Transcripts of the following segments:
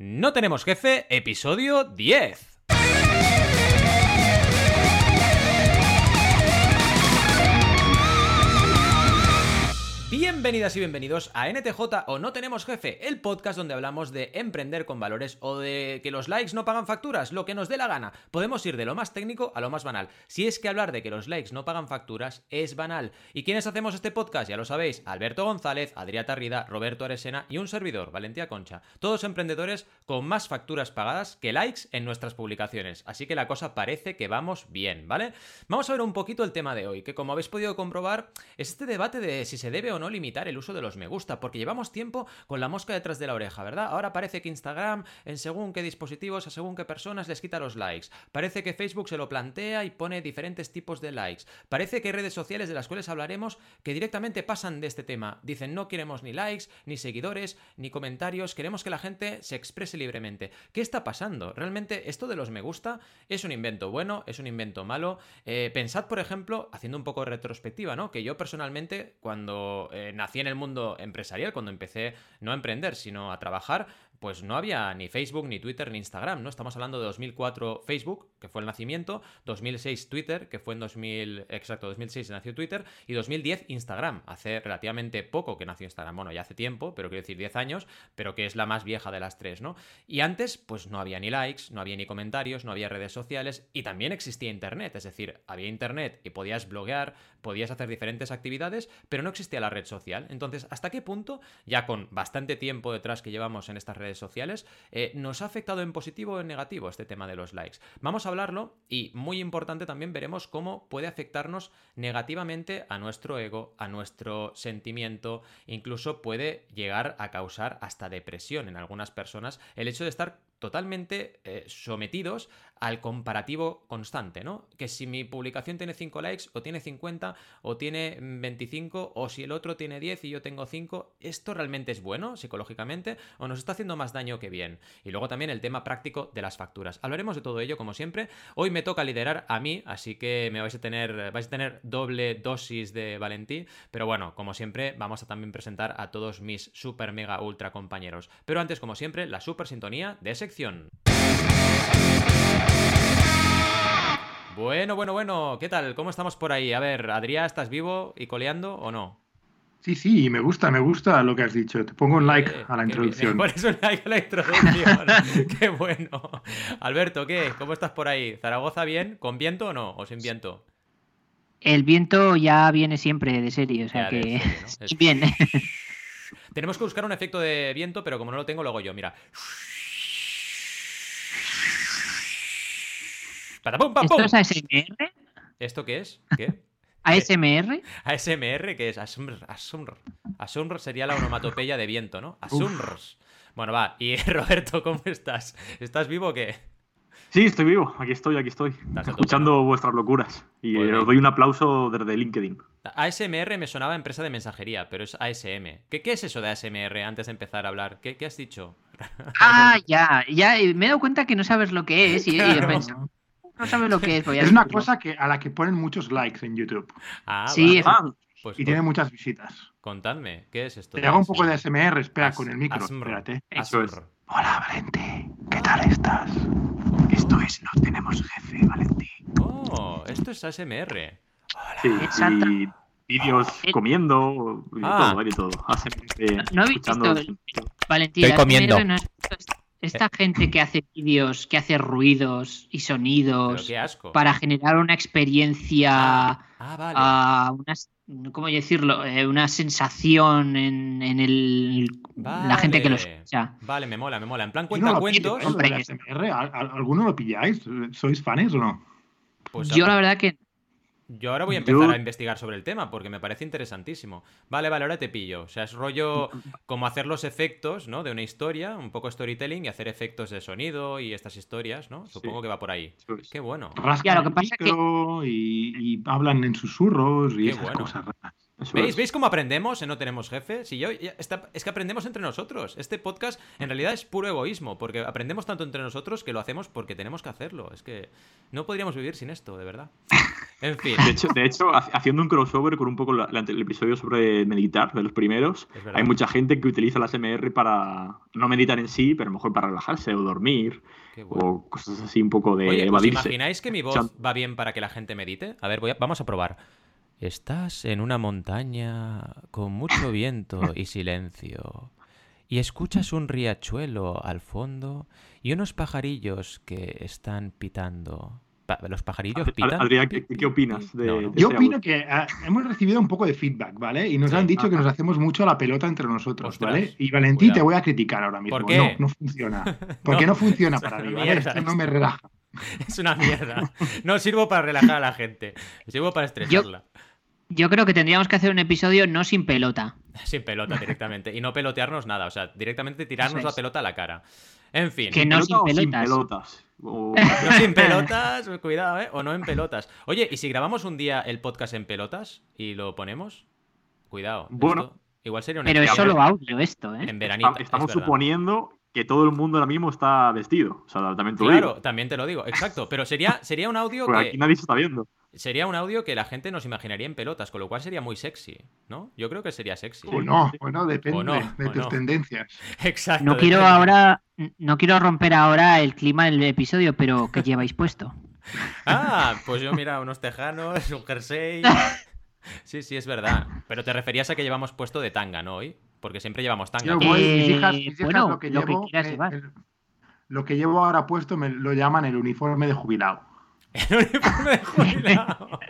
No tenemos jefe, episodio 10. Bienvenidas y bienvenidos a NTJ o No Tenemos Jefe, el podcast donde hablamos de emprender con valores o de que los likes no pagan facturas, lo que nos dé la gana. Podemos ir de lo más técnico a lo más banal. Si es que hablar de que los likes no pagan facturas es banal. ¿Y quiénes hacemos este podcast? Ya lo sabéis, Alberto González, Adrià Tarrida, Roberto Aresena y un servidor, Valentía Concha. Todos emprendedores con más facturas pagadas que likes en nuestras publicaciones. Así que la cosa parece que vamos bien, ¿vale? Vamos a ver un poquito el tema de hoy, que como habéis podido comprobar, es este debate de si se debe o no limitar el uso de los me gusta, porque llevamos tiempo con la mosca detrás de la oreja, ¿verdad? Ahora parece que Instagram, en según qué dispositivos, a según qué personas les quita los likes. Parece que Facebook se lo plantea y pone diferentes tipos de likes. Parece que hay redes sociales de las cuales hablaremos que directamente pasan de este tema. Dicen no queremos ni likes, ni seguidores, ni comentarios, queremos que la gente se exprese libremente. ¿Qué está pasando? Realmente esto de los me gusta es un invento bueno, es un invento malo. Eh, pensad, por ejemplo, haciendo un poco de retrospectiva, ¿no? Que yo personalmente, cuando eh, nací en el mundo empresarial, cuando empecé no a emprender, sino a trabajar, pues no había ni Facebook, ni Twitter, ni Instagram, ¿no? Estamos hablando de 2004 Facebook, que fue el nacimiento, 2006 Twitter, que fue en 2000, exacto, 2006 nació Twitter, y 2010 Instagram, hace relativamente poco que nació Instagram, bueno, ya hace tiempo, pero quiero decir 10 años, pero que es la más vieja de las tres, ¿no? Y antes, pues no había ni likes, no había ni comentarios, no había redes sociales, y también existía Internet, es decir, había Internet y podías bloguear, podías hacer diferentes actividades, pero no existía la red social. Entonces, ¿hasta qué punto, ya con bastante tiempo detrás que llevamos en estas redes sociales, eh, nos ha afectado en positivo o en negativo este tema de los likes? Vamos a hablarlo y, muy importante, también veremos cómo puede afectarnos negativamente a nuestro ego, a nuestro sentimiento, incluso puede llegar a causar hasta depresión en algunas personas el hecho de estar totalmente eh, sometidos al comparativo constante, ¿no? Que si mi publicación tiene 5 likes, o tiene 50, o tiene 25, o si el otro tiene 10 y yo tengo 5, ¿esto realmente es bueno psicológicamente o nos está haciendo más daño que bien? Y luego también el tema práctico de las facturas. Hablaremos de todo ello, como siempre. Hoy me toca liderar a mí, así que me vais a tener, vais a tener doble dosis de Valentí, pero bueno, como siempre, vamos a también presentar a todos mis super mega ultra compañeros. Pero antes, como siempre, la super sintonía de sección. Bueno, bueno, bueno, ¿qué tal? ¿Cómo estamos por ahí? A ver, Adrián, ¿estás vivo y coleando o no? Sí, sí, me gusta, me gusta lo que has dicho. Te pongo un like Eh, a la qué introducción. Pones un like a la introducción. qué bueno. Alberto, ¿qué? ¿Cómo estás por ahí? ¿Zaragoza bien? ¿Con viento o no? ¿O sin viento? El viento ya viene siempre de serie, o sea que serie, ¿no? Es- bien. Tenemos que buscar un efecto de viento, pero como no lo tengo, lo hago yo. Mira. Patapum, pam, ¿Esto es ASMR? ¿Esto qué es? ¿Qué? ¿ASMR? ASMR, que es Asumr. Asumr. Asumr sería la onomatopeya de viento, ¿no? Asumr. Bueno, va. Y Roberto, ¿cómo estás? ¿Estás vivo o qué? Sí, estoy vivo, aquí estoy, aquí estoy, escuchando vuestras locuras. Y Pues eh, os doy un aplauso desde LinkedIn. ASMR me sonaba empresa de mensajería, pero es ASM. ¿Qué, qué es eso de ASMR antes de empezar a hablar? ¿Qué, qué has dicho? Ah, ya, ya. Me he dado cuenta que no sabes lo que es y, y he Claro. pensado, no sabes lo que es. voy a Es una cosa que, a la que ponen muchos likes en YouTube Ah, Sí, vale. Ah, Pues y con- tiene muchas visitas. contadme, ¿qué es esto? Te hago un poco de ASMR, espera, As- con el micro. ASMR. Espérate. Eso es. ASMR. Hola, Valente. ¿Qué tal estás? Esto es No Tenemos Jefe, Valentí. Oh, esto es ASMR. sí, Exacto. y vídeos Eh. comiendo, y Ah. todo, de todo. Eh, No escuchando- visto Valentín, Estoy comiendo. ASMR no es- Esta gente que hace vídeos, que hace ruidos y sonidos qué asco. para generar una experiencia, Ah, ah, vale. ah, una, ¿cómo decirlo? Eh, una sensación en, en el, la gente que lo Vale. escucha. Vale, me mola, me mola. En plan no pillo, cuentacuentos. ¿eh, lo del ASMR. ¿Al- al- ¿Alguno lo pilláis? ¿Sois fans o no? Pues Yo la verdad que Yo ahora voy a empezar Yo- a investigar sobre el tema porque me parece interesantísimo. Vale, vale, ahora te pillo. O sea, es rollo como hacer los efectos, ¿no? De una historia, un poco storytelling y hacer efectos de sonido y estas historias, ¿no? Supongo Sí. que va por ahí. Es. Qué bueno. Rascan lo que pasa que- y, y hablan en susurros y Qué esas bueno. cosas raras. ¿Veis? ¿Veis cómo aprendemos en No Tenemos Jefe? Si yo, está- es que aprendemos entre nosotros. Este podcast en realidad es puro egoísmo, porque aprendemos tanto entre nosotros que lo hacemos porque tenemos que hacerlo. Es que no podríamos vivir sin esto, de verdad. En fin, De hecho, de hecho, ha- haciendo un crossover con un poco la- la- el episodio sobre meditar, de los primeros, hay mucha gente que utiliza las MR para no meditar en sí, pero a lo mejor para relajarse o dormir bueno. o cosas así un poco de Oye, ¿os evadirse. imagináis que mi voz va bien para que la gente medite? A ver, voy a- vamos a probar. Estás en una montaña con mucho viento y silencio. Y escuchas un riachuelo al fondo y unos pajarillos que están pitando. Pa- ¿Los pajarillos pitan? Adrián, ¿qué, qué opinas de, No, no. de Yo opino audio? que ah, hemos recibido un poco de feedback, ¿vale? Y nos Sí. han dicho que Ajá. nos hacemos mucho la pelota entre nosotros, Ostras, ¿vale? Y Valentín, cuidado. te voy a criticar ahora mismo. ¿Por qué? No, no funciona. Porque no, funciona es para mí, ¿vale? Esto no me relaja. Es una mierda. No sirvo para relajar a la gente. Sirvo para estresarla. Yo creo que tendríamos que hacer un episodio no sin pelota. Sin pelota directamente. Y no pelotearnos nada. O sea, directamente tirarnos la pelota a la cara. En fin. Que no ¿Pelota sin o sin pelotas. pelotas? No sin pelotas, cuidado, ¿eh? O no en pelotas. Oye, ¿y si grabamos un día el podcast en pelotas y lo ponemos? Cuidado. Bueno. esto igual sería un Pero es solo audio esto, ¿eh? en veranito. Esta- Estamos es suponiendo que todo el mundo ahora mismo está vestido. O sea, también te lo Claro, digo. también te lo digo, exacto. Pero sería, sería un audio Porque que aquí nadie se está viendo. Sería un audio que la gente nos imaginaría en pelotas, con lo cual sería muy sexy, ¿no? Yo creo que sería sexy. O no, o no, depende O no, de o tus no. tendencias. Exacto. No quiero depende. ahora, no quiero romper ahora el clima del episodio, pero ¿qué lleváis puesto? Ah, pues yo mira, unos tejanos, un jersey. Sí, sí, es verdad. Pero te referías a que llevamos puesto de tanga, ¿no? Hoy. Porque siempre llevamos tanga. Yo voy, mis Eh, hijas, mis hijas bueno, lo que lo que llevo, quieras eh, llevar. el- lo que llevo ahora puesto me lo llaman el uniforme de jubilado. El uniforme de jubilado.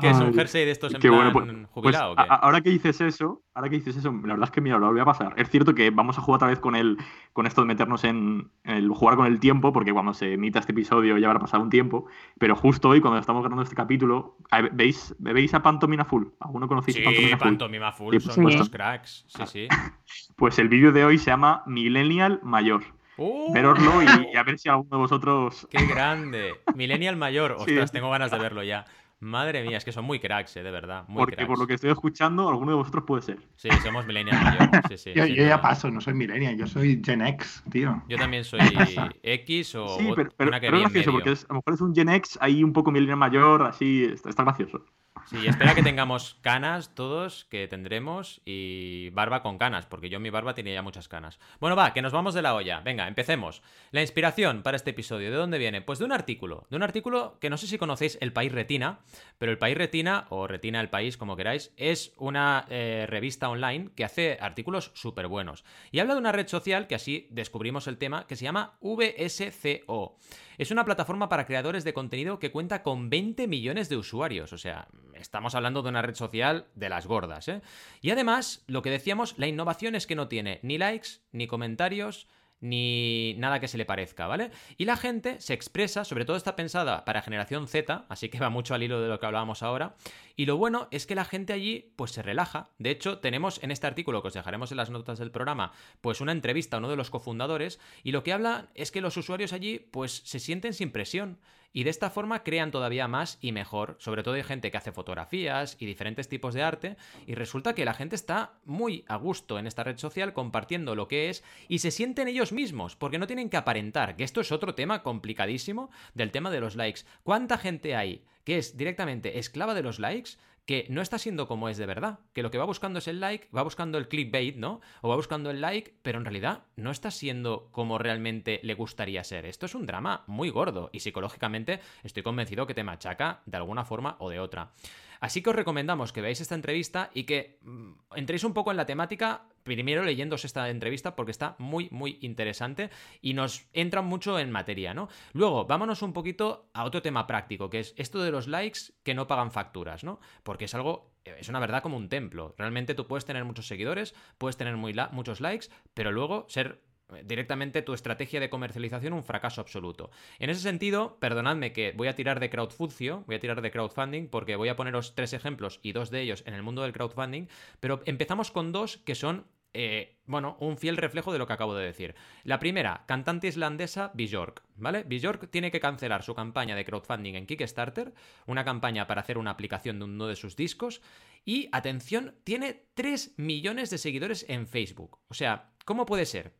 que es un jersey de estos en Qué plan bueno, pues- pues, jubilado. o qué? ahora que dices eso, ahora que dices eso, la verdad es que mira, lo voy a pasar. Es cierto que vamos a jugar otra vez con el, con esto de meternos en, en el jugar con el tiempo, porque cuando se emita este episodio ya habrá pasado un tiempo. Pero justo hoy, cuando estamos grabando este capítulo, ¿veis, ¿veis a Pantomina Full? ¿Alguno conocéis Sí, a Pantomina Full? pantomima full, Sí, son sí. cracks. Sí, sí. Pues el vídeo de hoy se llama Millennial Mayor. ¡Uh! Veroslo y, y a ver si alguno de vosotros. ¡Qué grande! Millennial mayor. Ostras, Sí. tengo ganas de verlo ya. Madre mía, es que son muy cracks, eh, de verdad. Muy Porque cracks. por lo que estoy escuchando, alguno de vosotros puede ser. Sí, somos millennial mayor. Sí, sí, yo yo ya paso, no soy millennial, yo soy Gen X, tío. Yo también soy X o Sí, pero, pero- una que pero es gracioso, medio. porque es- a lo mejor es un Gen X ahí un poco millennial mayor, así, está, está gracioso. Sí, espera que tengamos canas todos, que tendremos, y barba con canas, porque yo mi barba tenía ya muchas canas. Bueno, va, que nos vamos de la olla. Venga, empecemos. La inspiración para este episodio, ¿de dónde viene? Pues de un artículo. De un artículo que no sé si conocéis El País Retina, pero El País Retina, o Retina El País, como queráis, es una eh, revista online que hace artículos súper buenos. Y habla de una red social que así descubrimos el tema, que se llama VSCO. Es una plataforma para creadores de contenido que cuenta con 20 millones de usuarios. O sea, estamos hablando de una red social de las gordas, ¿eh? Y además, lo que decíamos, la innovación es que no tiene ni likes, ni comentarios, ni nada que se le parezca, ¿vale? Y la gente se expresa, sobre todo está pensada para generación Z, así que va mucho al hilo de lo que hablábamos ahora. Y lo bueno es que la gente allí pues se relaja. De hecho, tenemos en este artículo que os dejaremos en las notas del programa, pues una entrevista a uno de los cofundadores y lo que habla es que los usuarios allí pues se sienten sin presión. Y de esta forma crean todavía más y mejor. Sobre todo hay gente que hace fotografías y diferentes tipos de arte. Y resulta que la gente está muy a gusto en esta red social compartiendo lo que es y se sienten ellos mismos. Porque no tienen que aparentar. Que esto es otro tema complicadísimo del tema de los likes. ¿Cuánta gente hay que es directamente esclava de los likes? Que no está siendo como es de verdad, que lo que va buscando es el like, va buscando el clickbait, ¿no? O va buscando el like, pero en realidad no está siendo como realmente le gustaría ser. Esto es un drama muy gordo y psicológicamente estoy convencido que te machaca de alguna forma o de otra. Así que os recomendamos que veáis esta entrevista y que mm, entréis un poco en la temática, primero leyéndose esta entrevista porque está muy, muy interesante y nos entra mucho en materia, ¿no? Luego, vámonos un poquito a otro tema práctico, que es esto de los likes que no pagan facturas, ¿no? Porque es algo, es una verdad como un templo. Realmente tú puedes tener muchos seguidores, puedes tener muy la- muchos likes, pero luego ser eh, directamente tu estrategia de comercialización un fracaso absoluto. En ese sentido, perdonadme que voy a tirar de crowdfuncio, voy a tirar de crowdfunding porque voy a poneros tres ejemplos y dos de ellos en el mundo del crowdfunding, pero empezamos con dos que son eh, bueno, un fiel reflejo de lo que acabo de decir. La primera, cantante islandesa Björk, ¿vale? Björk tiene que cancelar su campaña de crowdfunding en Kickstarter, una campaña para hacer una aplicación de uno de sus discos, y, atención, tiene 3 millones de seguidores en Facebook. O sea, ¿cómo puede ser?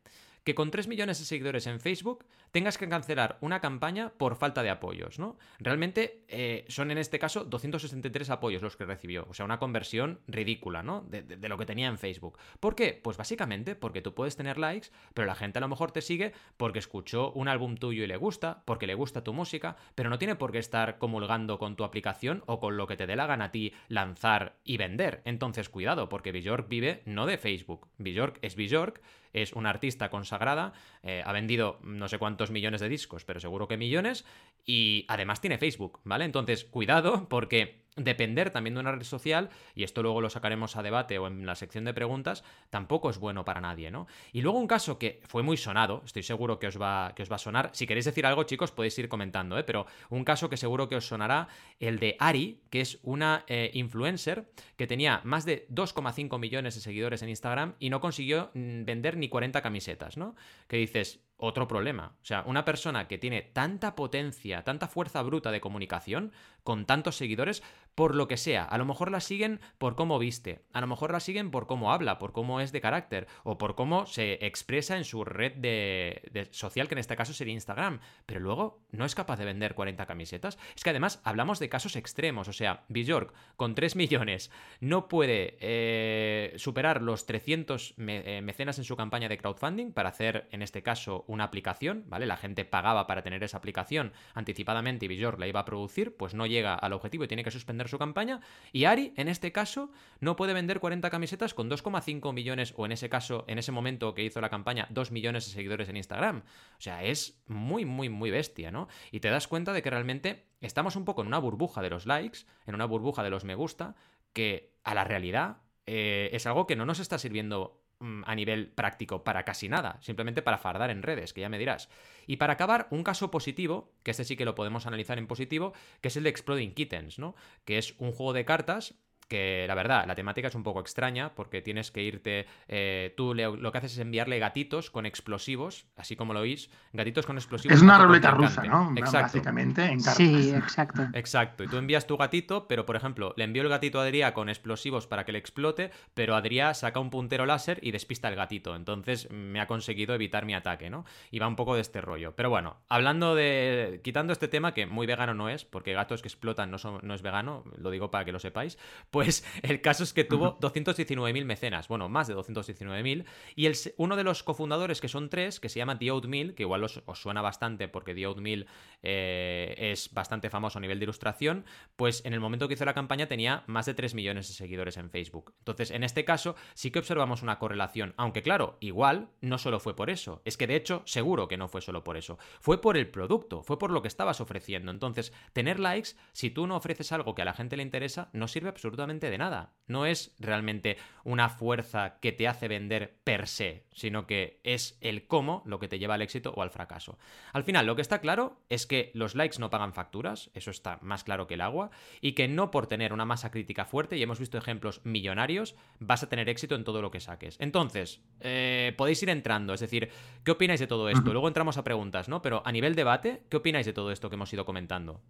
que con 3 millones de seguidores en Facebook tengas que cancelar una campaña por falta de apoyos, ¿no? Realmente eh, son en este caso 263 apoyos los que recibió, o sea, una conversión ridícula, ¿no? De, de, lo que tenía en Facebook. ¿Por qué? Pues básicamente porque tú puedes tener likes, pero la gente a lo mejor te sigue porque escuchó un álbum tuyo y le gusta, porque le gusta tu música, pero no tiene por qué estar comulgando con tu aplicación o con lo que te dé la gana a ti lanzar y vender. Entonces, cuidado, porque Bjork vive no de Facebook. Bjork es Bjork es una artista consagrada, eh, ha vendido no sé cuántos millones de discos, pero seguro que millones, y además tiene Facebook, ¿vale? Entonces, cuidado, porque depender también de una red social, y esto luego lo sacaremos a debate o en la sección de preguntas, tampoco es bueno para nadie, ¿no? Y luego un caso que fue muy sonado, estoy seguro que os va, que os va a sonar, si queréis decir algo chicos podéis ir comentando, ¿eh? Pero un caso que seguro que os sonará, el de Ari, que es una eh, influencer que tenía más de 2,5 millones de seguidores en Instagram y no consiguió mm, vender ni 40 camisetas, ¿no? Que dices, otro problema. O sea, una persona que tiene tanta potencia, tanta fuerza bruta de comunicación, con tantos seguidores, por lo que sea. A lo mejor la siguen por cómo viste, a lo mejor la siguen por cómo habla, por cómo es de carácter, o por cómo se expresa en su red de, social, que en este caso sería Instagram. Pero luego no es capaz de vender 40 camisetas. Es que además hablamos de casos extremos. O sea, Bjork, con 3 millones, no puede eh, superar los 300 eh, mecenas en su campaña de crowdfunding para hacer, en este caso, una aplicación, ¿vale? La gente pagaba para tener esa aplicación anticipadamente y Bjork la iba a producir, pues no llega al objetivo y tiene que suspender su campaña. Y Ari, en este caso, no puede vender 40 camisetas con 2,5 millones, o en ese caso, en ese momento que hizo la campaña, 2 millones de seguidores en Instagram. O sea, es muy, muy, muy bestia, ¿no? Y te das cuenta de que realmente estamos un poco en una burbuja de los likes, en una burbuja de los me gusta, que a la realidad eh, es algo que no nos está sirviendo a nivel práctico para casi nada, simplemente para fardar en redes, que ya me dirás. Y para acabar, un caso positivo, que este sí que lo podemos analizar en positivo, que es el de Exploding Kittens, ¿no? Que es un juego de cartas que la verdad, la temática es un poco extraña porque tienes que irte, eh, tú lo que haces es enviarle gatitos con explosivos, así como lo oís, gatitos con explosivos. Es una ruleta rusa, ¿no? Básicamente, en Sí, exacto. Exacto, y tú envías tu gatito, pero por ejemplo, le envío el gatito a Adrià con explosivos para que le explote, pero Adrià saca un puntero láser y despista el gatito, entonces me ha conseguido evitar mi ataque, ¿no? Y va un poco de este rollo. Pero bueno, hablando de... quitando este tema, que muy vegano no es, porque gatos que explotan no, son, no es vegano, lo digo para que lo sepáis, pues el caso es que tuvo 219.000 mecenas, bueno, más de 219.000, y el, uno de los cofundadores, que son tres, que se llama The Oatmeal, que igual os, suena bastante porque The Oatmeal eh, es bastante famoso a nivel de ilustración, pues en el momento que hizo la campaña tenía más de 3 millones de seguidores en Facebook. Entonces, en este caso, sí que observamos una correlación, aunque claro, igual no solo fue por eso, es que de hecho, seguro que no fue solo por eso, fue por el producto, fue por lo que estabas ofreciendo. Entonces, tener likes, si tú no ofreces algo que a la gente le interesa, no sirve absolutamente de nada. No es realmente una fuerza que te hace vender per se, sino que es el cómo lo que te lleva al éxito o al fracaso. Al final, lo que está claro es que los likes no pagan facturas, eso está más claro que el agua, y que no por tener una masa crítica fuerte, y hemos visto ejemplos millonarios, vas a tener éxito en todo lo que saques. Entonces, eh, podéis ir entrando, es decir, ¿qué opináis de todo esto? Luego entramos a preguntas, ¿no? Pero a nivel debate, ¿qué opináis de todo esto que hemos ido comentando?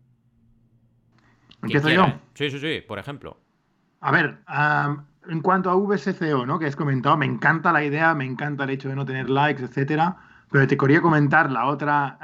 ¿Empiezo yo? Sí, sí, sí, por ejemplo. A ver, en cuanto a VSCO, ¿no? Que has comentado, me encanta la idea, me encanta el hecho de no tener likes, etcétera, pero te quería comentar la otra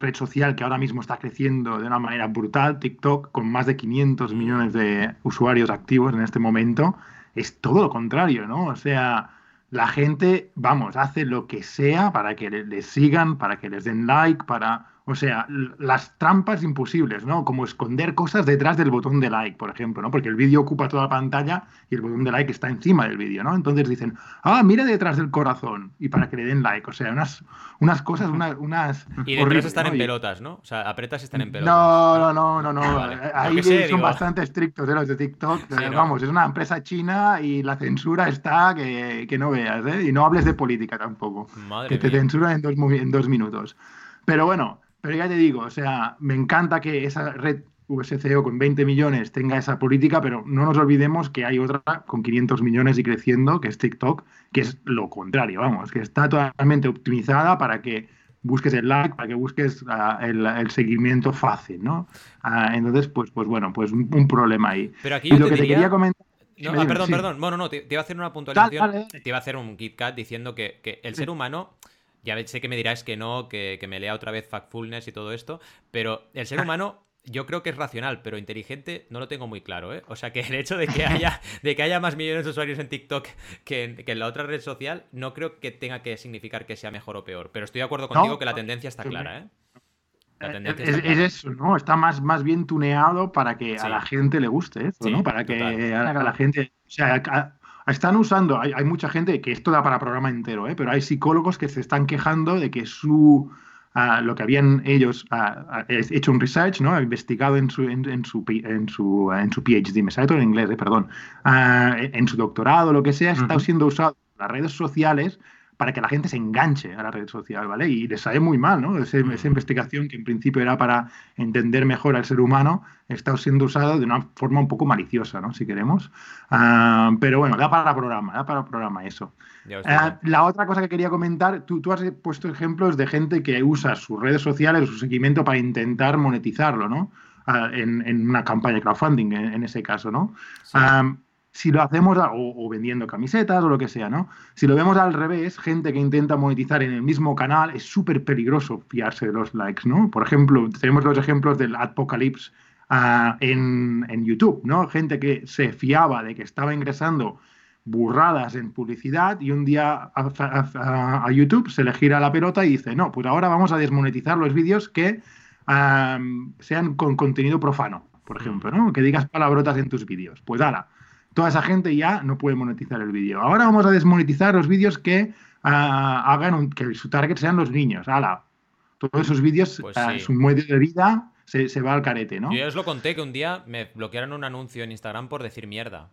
red social que ahora mismo está creciendo de una manera brutal, TikTok, con más de 500 millones de usuarios activos en este momento, es todo lo contrario, ¿no? O sea, la gente, vamos, hace lo que sea para que les sigan, para que les den like, para o sea, las trampas imposibles, ¿no? Como esconder cosas detrás del botón de like, por ejemplo, ¿no? Porque el vídeo ocupa toda la pantalla y el botón de like está encima del vídeo, ¿no? Entonces dicen, ah, mira detrás del corazón y para que le den like. O sea, unas, unas cosas, unas... unas y detrás están en pelotas, ¿no? O sea, apretas y están en pelotas. No, no, no, no, no. Ahí son bastante estrictos ¿eh? los de TikTok. Vamos, es una empresa china y la censura está que, que no veas, ¿eh? Y no hables de política tampoco. Madre que te censuran en dos, en dos minutos. Pero bueno, pero ya te digo, o sea, me encanta que esa red VSCO con 20 millones tenga esa política, pero no nos olvidemos que hay otra con 500 millones y creciendo, que es TikTok, que es lo contrario, vamos, que está totalmente optimizada para que busques el like, para que busques ah, el, el seguimiento fácil, ¿no? Ah, entonces, pues, pues bueno, pues un, un problema ahí. Pero aquí Y yo lo te que te quería comentar... No, ah, perdón, sí. perdón. Bueno, no, te, te iba a hacer una puntualización. Dale, dale. Te iba a hacer un Kit Kat diciendo que, que el ser humano, ya sé que me dirás que no, que, que me lea otra vez Factfulness y todo esto, pero el ser humano yo creo que es racional, pero inteligente no lo tengo muy claro, ¿eh? O sea que el hecho de que haya, de que haya más millones de usuarios en TikTok que en, que en la otra red social, no creo que tenga que significar que sea mejor o peor. Pero estoy de acuerdo contigo No, que la tendencia está clara, ¿eh? La Eh, tendencia Es, está es eso, ¿no? Está más, más bien tuneado para que Sí. a la gente le guste eso, Sí, ¿no? Para que total. a, la gente. O sea, a- están usando. Hay, hay mucha gente que esto da para programa entero, ¿eh? Pero hay psicólogos que se están quejando de que su. ah, lo que habían ellos es- hecho un research, ¿no? Investigado en su, en, en su, en su, en su PhD, me sale todo en inglés, eh, perdón, Ah, en su doctorado, lo que sea, está siendo usado en las redes sociales para que la gente se enganche a la red social, ¿vale? Y les sale muy mal, ¿no? Ese- esa investigación que en principio era para entender mejor al ser humano, está siendo usada de una forma un poco maliciosa, ¿no? Si queremos. Ah, pero bueno, da para programa, da para programa eso. Ah, la otra cosa que quería comentar, tú, tú has puesto ejemplos de gente que usa sus redes sociales, su seguimiento para intentar monetizarlo, ¿no? Ah, en, en una campaña de crowdfunding, en, en ese caso, ¿no? Sí. Si lo hacemos, a- o, o vendiendo camisetas o lo que sea, ¿no? Si lo vemos al revés, gente que intenta monetizar en el mismo canal, es súper peligroso fiarse de los likes, ¿no? Por ejemplo, tenemos los ejemplos del Apocalypse ah, en, en YouTube, ¿no? Gente que se fiaba de que estaba ingresando burradas en publicidad y un día a, a- a- a YouTube se le gira la pelota y dice, no, pues ahora vamos a desmonetizar los vídeos que am, sean con contenido profano, por ejemplo, ¿no? Que digas palabrotas en tus vídeos. Pues ala, toda esa gente ya no puede monetizar el vídeo. Ahora vamos a desmonetizar los vídeos que ah, hagan un- que su target sean los niños. Ala, todos esos vídeos, Pues ah, su medio de vida se, se va al carete, ¿no? Yo ya os lo conté que un día me bloquearon un anuncio en Instagram por decir mierda.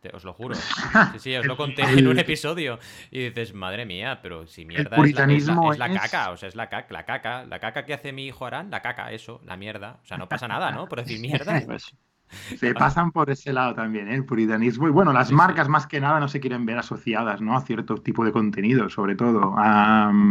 Te- os lo juro. Sí, sí, os lo conté en un episodio. Y dices, madre mía, pero si mierda es la, es la- es la caca, o sea, es la caca, la caca, la caca que hace mi hijo Arán, la caca, eso, la mierda. O sea, no pasa nada, ¿no? Por decir mierda. Pues, Se pasan por ese lado también, ¿eh? el puritanismo. Y bueno, las Sí, marcas más que nada no se quieren ver asociadas ¿no? a cierto tipo de contenido, sobre todo.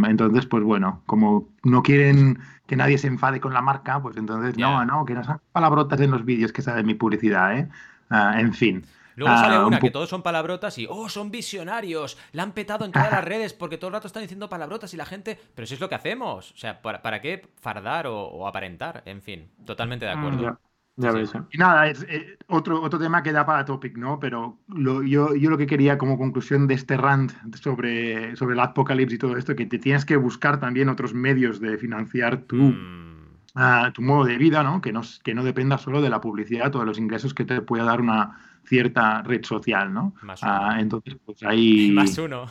Entonces, pues bueno, como no quieren que nadie se enfade con la marca, pues entonces no, no, que no sean palabrotas en los vídeos que sale mi publicidad, ¿eh? Ah, en fin. Luego sale Ah, un una que todos son palabrotas y, oh, son visionarios, la han petado en todas las redes porque todo el rato están diciendo palabrotas y la gente, pero si es lo que hacemos, o sea, ¿para, para qué fardar o, o aparentar? En fin, totalmente de acuerdo. Ya, ves, ¿eh? Y nada, es eh, otro, otro tema que da para topic, ¿no? Pero lo- yo, yo lo que quería como conclusión de este rant sobre, sobre el apocalipsis y todo esto, que te tienes que buscar también otros medios de financiar tu, Mm, a tu modo de vida, ¿no? Que no, que no dependa solo de la publicidad o de los ingresos que te pueda dar una cierta red social, ¿no? Más Ah, uno. entonces, pues ahí... Más uno.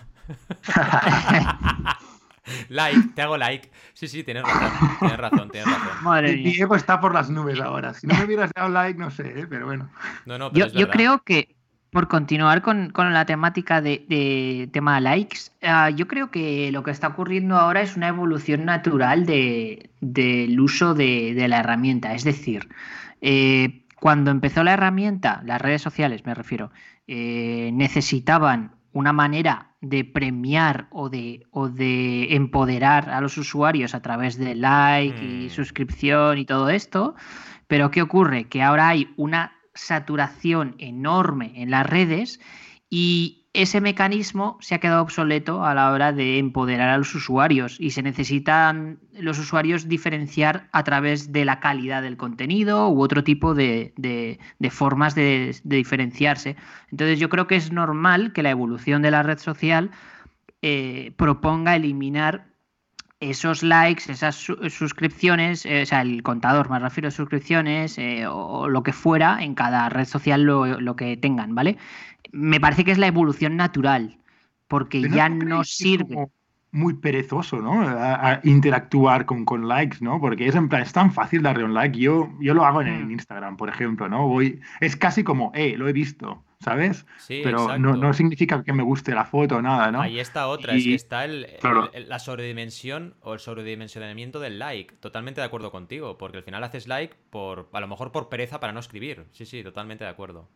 like, te hago like. Sí, sí, tienes razón, tienes razón, tienes razón. Madre Mi mía. ego está por las nubes ahora. Si no me hubieras dado like, no sé, ¿eh? pero bueno. No, no, pero Yo, es yo creo que, por continuar con, con la temática de, de tema de likes, ah, yo creo que lo que está ocurriendo ahora es una evolución natural de- del uso de, de la herramienta. Es decir, eh, cuando empezó la herramienta, las redes sociales me refiero, eh, necesitaban una manera de premiar o de, o de empoderar a los usuarios a través de like Mm. y suscripción y todo esto. Pero ¿qué ocurre? Que ahora hay una saturación enorme en las redes y ese mecanismo se ha quedado obsoleto a la hora de empoderar a los usuarios y se necesitan los usuarios diferenciar a través de la calidad del contenido u otro tipo de, formas de, de diferenciarse. Entonces yo creo que es normal que la evolución de la red social eh, proponga eliminar esos likes, esas su- suscripciones, eh, o sea, el contador, me refiero a suscripciones eh, o, lo que fuera en cada red social lo, lo que tengan, ¿vale? Me parece que es la evolución natural, porque Pero ya ¿no sirve. como muy perezoso, ¿no? A, a interactuar con, con likes, ¿no? Porque es en plan, es tan fácil darle un like. Yo, yo lo hago en, en Mm. Instagram, por ejemplo, ¿no? Voy, es casi como, eh, lo he visto. ¿Sabes? Sí, Pero no, exacto. no significa que me guste la foto o nada, ¿no? Ahí está otra, es que está el, claro. el- la sobredimensión o el sobredimensionamiento del like. Totalmente de acuerdo contigo, porque al final haces like por, a lo mejor por pereza para no escribir. Sí, sí, totalmente de acuerdo.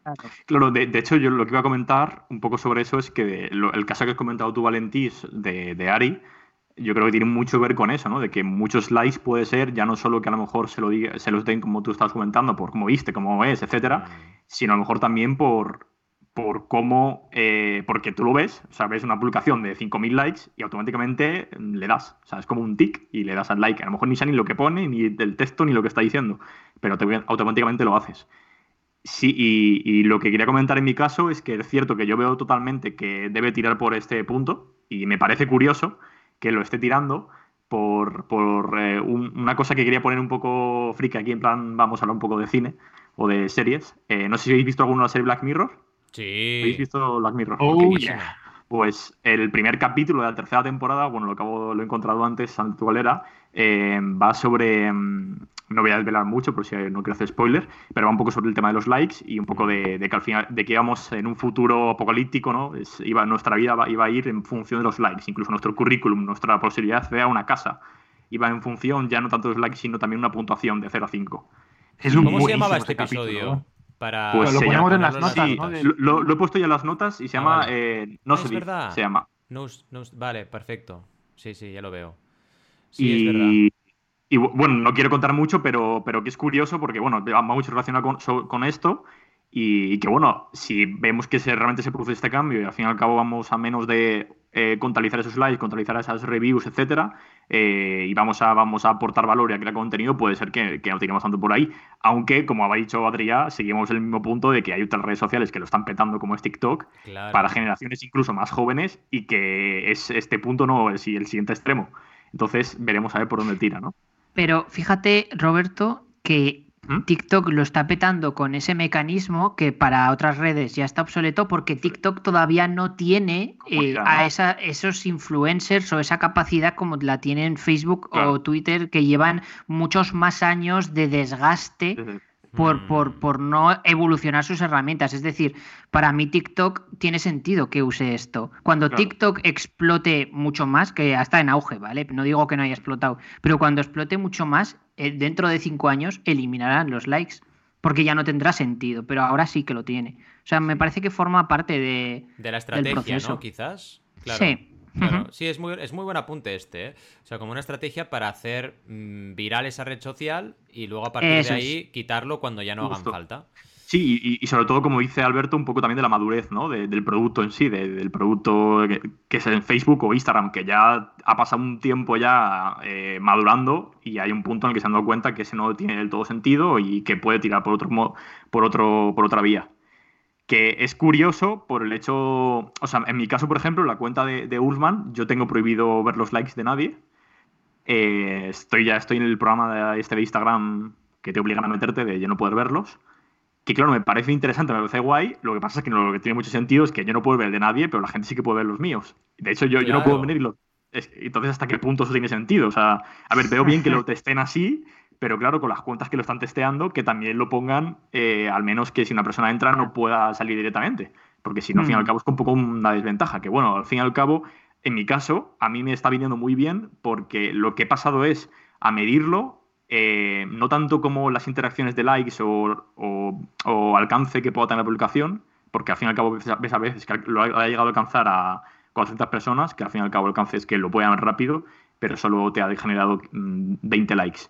Claro, de, de hecho, yo lo que iba a comentar un poco sobre eso es que lo- el caso que has comentado tú, Valentís, de, de Ari, yo creo que tiene mucho que ver con eso, ¿no? De que muchos likes puede ser ya no solo que a lo mejor se, lo diga, se los den como tú estabas comentando, por cómo viste, cómo es, etcétera, sino a lo mejor también por, por cómo, eh, porque tú lo ves, o sea, ves una publicación de 5.000 likes y automáticamente le das, o sea, es como un tic y le das al like. A lo mejor ni sabes ni lo que pone, ni del texto, ni lo que está diciendo, pero te- automáticamente lo haces. Sí, y, y lo que quería comentar en mi caso es que es cierto que yo veo totalmente que debe tirar por este punto y me parece curioso que lo esté tirando por, por, eh, un- una cosa que quería poner un poco friki aquí, en plan, vamos a hablar un poco de cine o de series. Eh, no sé si habéis visto alguna serie Black Mirror. ¿Habéis Sí. visto Black Mirror? Oh, yeah. Pues el primer capítulo de la tercera temporada, bueno, lo acabo, lo he encontrado antes, era, eh, va sobre, mm, no voy a desvelar mucho por si no quiero hacer spoiler, pero va un poco sobre el tema de los likes y un poco de, de que al final, de que íbamos en un futuro apocalíptico, ¿no? Es- iba, nuestra vida va- iba a ir en función de los likes, incluso nuestro currículum, nuestra posibilidad de acceder a una casa, iba en función ya no tanto de los likes, sino también una puntuación de 0 a 5. Es un ¿Cómo se llamaba este capítulo, episodio? ¿No? Para Pues lo se ponemos llama- en las notas, ¿no? Lo, lo he puesto ya en las notas y se Ah, llama vale. eh, No se es dice, verdad. se llama. No, no- vale, perfecto. Sí, sí, ya lo veo. Sí, es verdad. y, y, bu- bueno, no quiero contar mucho, pero, pero que es curioso porque, bueno, va mucho relacionado con, so- con esto y, y que, bueno, si vemos que se, realmente se produce este cambio y al fin y al cabo vamos a menos de eh, contabilizar esos likes, contabilizar esas reviews, etcétera, eh, y vamos a, vamos a aportar valor y a crear contenido, puede ser que, que no tiremos tanto por ahí. Aunque, como había dicho Adrián, seguimos en el mismo punto de que hay otras redes sociales que lo están petando, como es TikTok, Claro. para generaciones incluso más jóvenes y que es este punto no es el siguiente extremo. Entonces veremos a ver por dónde tira, ¿no? Pero fíjate, Roberto, que. TikTok lo está petando con ese mecanismo que para otras redes ya está obsoleto porque TikTok todavía no tiene eh, a esa- esos influencers o esa capacidad como la tienen Facebook Claro. o Twitter que llevan muchos más años de desgaste por, Mm. por, por no evolucionar sus herramientas. Es decir, para mí TikTok tiene sentido que use esto. Cuando Claro. TikTok explote mucho más, que ya está en auge, ¿vale? No digo que no haya explotado, pero cuando explote mucho más, dentro de cinco años eliminarán los likes. Porque ya no tendrá sentido, pero ahora sí que lo tiene. O sea, me parece que forma parte de. De la estrategia, ¿no? proceso. Quizás. Claro. Sí. Claro, sí, es muy, es muy buen apunte este, ¿eh? O sea, como una estrategia para hacer mm, viral esa red social y luego a partir Eso de es. ahí quitarlo cuando ya no hagan falta. Sí, y, sobre todo, como dice Alberto, un poco también de la madurez, ¿no? De- del producto en sí, de- del producto que, es en Facebook o Instagram, que ya ha pasado un tiempo ya eh, madurando y hay un punto en el que se han dado cuenta que ese no tiene del todo sentido y que puede tirar por otro, por otro, por otra vía. Que es curioso por el hecho, o sea, en mi caso, por ejemplo, la cuenta de, de yo tengo prohibido ver los likes de nadie. Eh, estoy ya estoy en el programa de este de Instagram que te obligan a meterte de ya no poder verlos. Que claro, me parece interesante, me parece guay. Lo que pasa es que no- lo que tiene mucho sentido es que yo no puedo ver el de nadie, pero la gente sí que puede ver los míos. De hecho, yo, yo no puedo venir y los. es- entonces, ¿hasta qué punto eso tiene sentido? O sea, a ver, veo bien que lo testen así, pero claro, con las cuentas que lo están testeando, que también lo pongan, eh, al menos que si una persona entra no pueda salir directamente. Porque si no, al fin y al Mm. cabo es un poco una desventaja. Que bueno, al fin y al cabo, en mi caso, a mí me está viniendo muy bien porque lo que he pasado es a medirlo, eh, no tanto como las interacciones de likes o, o- o alcance que pueda tener la publicación, porque al fin y al cabo ves a- veces que lo ha, ha llegado a alcanzar a 400 personas, que al fin y al cabo el alcance es que lo puedan rápido, pero solo te ha generado mm, 20 likes.